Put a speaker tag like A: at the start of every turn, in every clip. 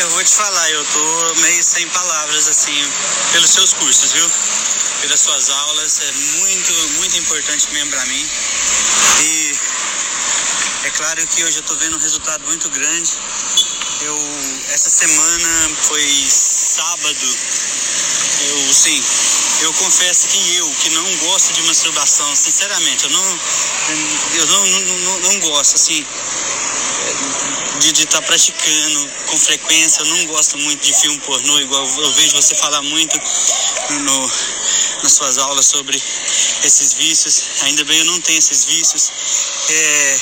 A: eu vou te falar, eu tô meio sem palavras, assim, pelos seus cursos, viu? Pelas suas aulas, é muito, muito importante mesmo pra mim. E é claro que hoje eu tô vendo um resultado muito grande. Eu, essa semana foi sábado, eu, sim, eu confesso que eu, que não gosto de masturbação, sinceramente, eu não, eu não, não, não, não gosto, assim, de estar tá praticando com frequência. Eu não gosto muito de filme pornô, igual eu vejo você falar muito no, nas suas aulas sobre esses vícios. Ainda bem eu não tenho esses vícios. É,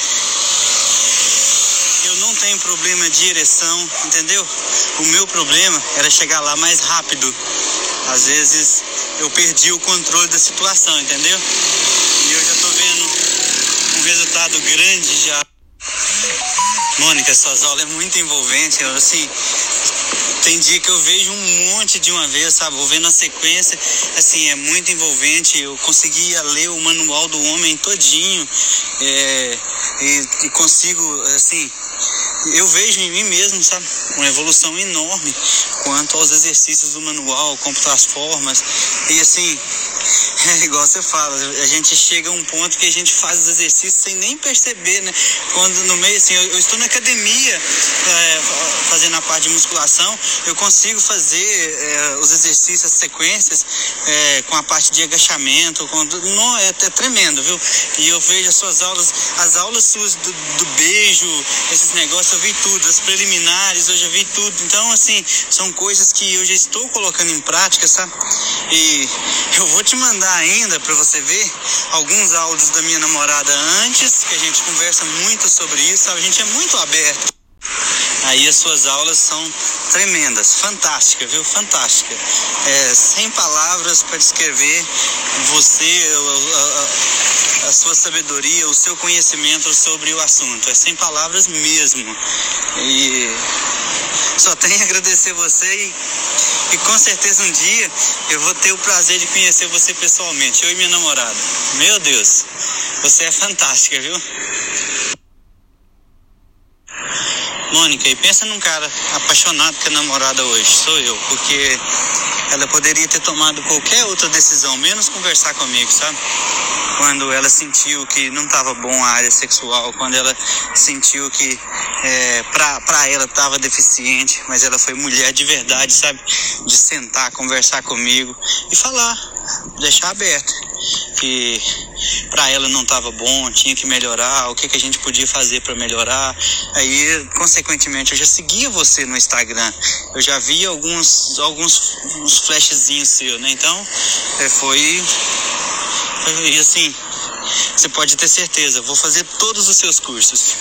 A: eu não tenho problema de ereção, entendeu? O meu problema era chegar lá mais rápido. Às vezes eu perdi o controle da situação, entendeu? E eu já tô vendo um resultado grande já. Suas aulas é muito envolvente, eu, assim, tem dia que eu vejo um monte de uma vez, sabe? Vou vendo a sequência, assim, é muito envolvente. Eu conseguia ler o manual do homem todinho é, e, e consigo, assim, eu vejo em mim mesmo, sabe? Uma evolução enorme quanto aos exercícios do manual, como as formas. E assim, é igual você fala, a gente chega a um ponto que a gente faz os exercícios sem nem perceber, né? Quando no meio, assim, eu, eu estou na academia é, fazendo a parte de musculação, eu consigo fazer é, os exercícios, as sequências, é, com a parte de agachamento, com, não, é, tremendo, viu? E eu vejo as suas aulas, as aulas suas do, do beijo, esses negócios, eu vi tudo, as preliminares, eu já vi tudo. Então, assim, são coisas que eu já estou colocando em prática, sabe? E eu vou te mandar ainda para você ver alguns áudios da minha namorada antes, que a gente conversa muito sobre isso? A gente é muito aberto. Aí as suas aulas são tremendas, fantásticas, viu? Fantástica. É, sem palavras para descrever você, a, a, a, sua sabedoria, o seu conhecimento sobre o assunto. É sem palavras mesmo. E só tenho a agradecer você e e com certeza um dia eu vou ter o prazer de conhecer você pessoalmente, eu e minha namorada. Meu Deus, você é fantástica, viu? Mônica, e pensa num cara apaixonado com a namorada hoje, sou eu, porque ela poderia ter tomado qualquer outra decisão, menos conversar comigo, sabe? Quando ela sentiu que não estava bom a área sexual, quando ela sentiu que é, pra, pra ela estava deficiente, mas ela foi mulher de verdade, sabe? De sentar, conversar comigo e falar, deixar aberto. Que para ela não estava bom, tinha que melhorar, o que, que a gente podia fazer para melhorar. Aí, consequentemente, eu já seguia você no Instagram, eu já vi alguns, alguns uns flashzinhos seus, né? Então, é, foi. E assim, você pode ter certeza, vou fazer todos os seus cursos.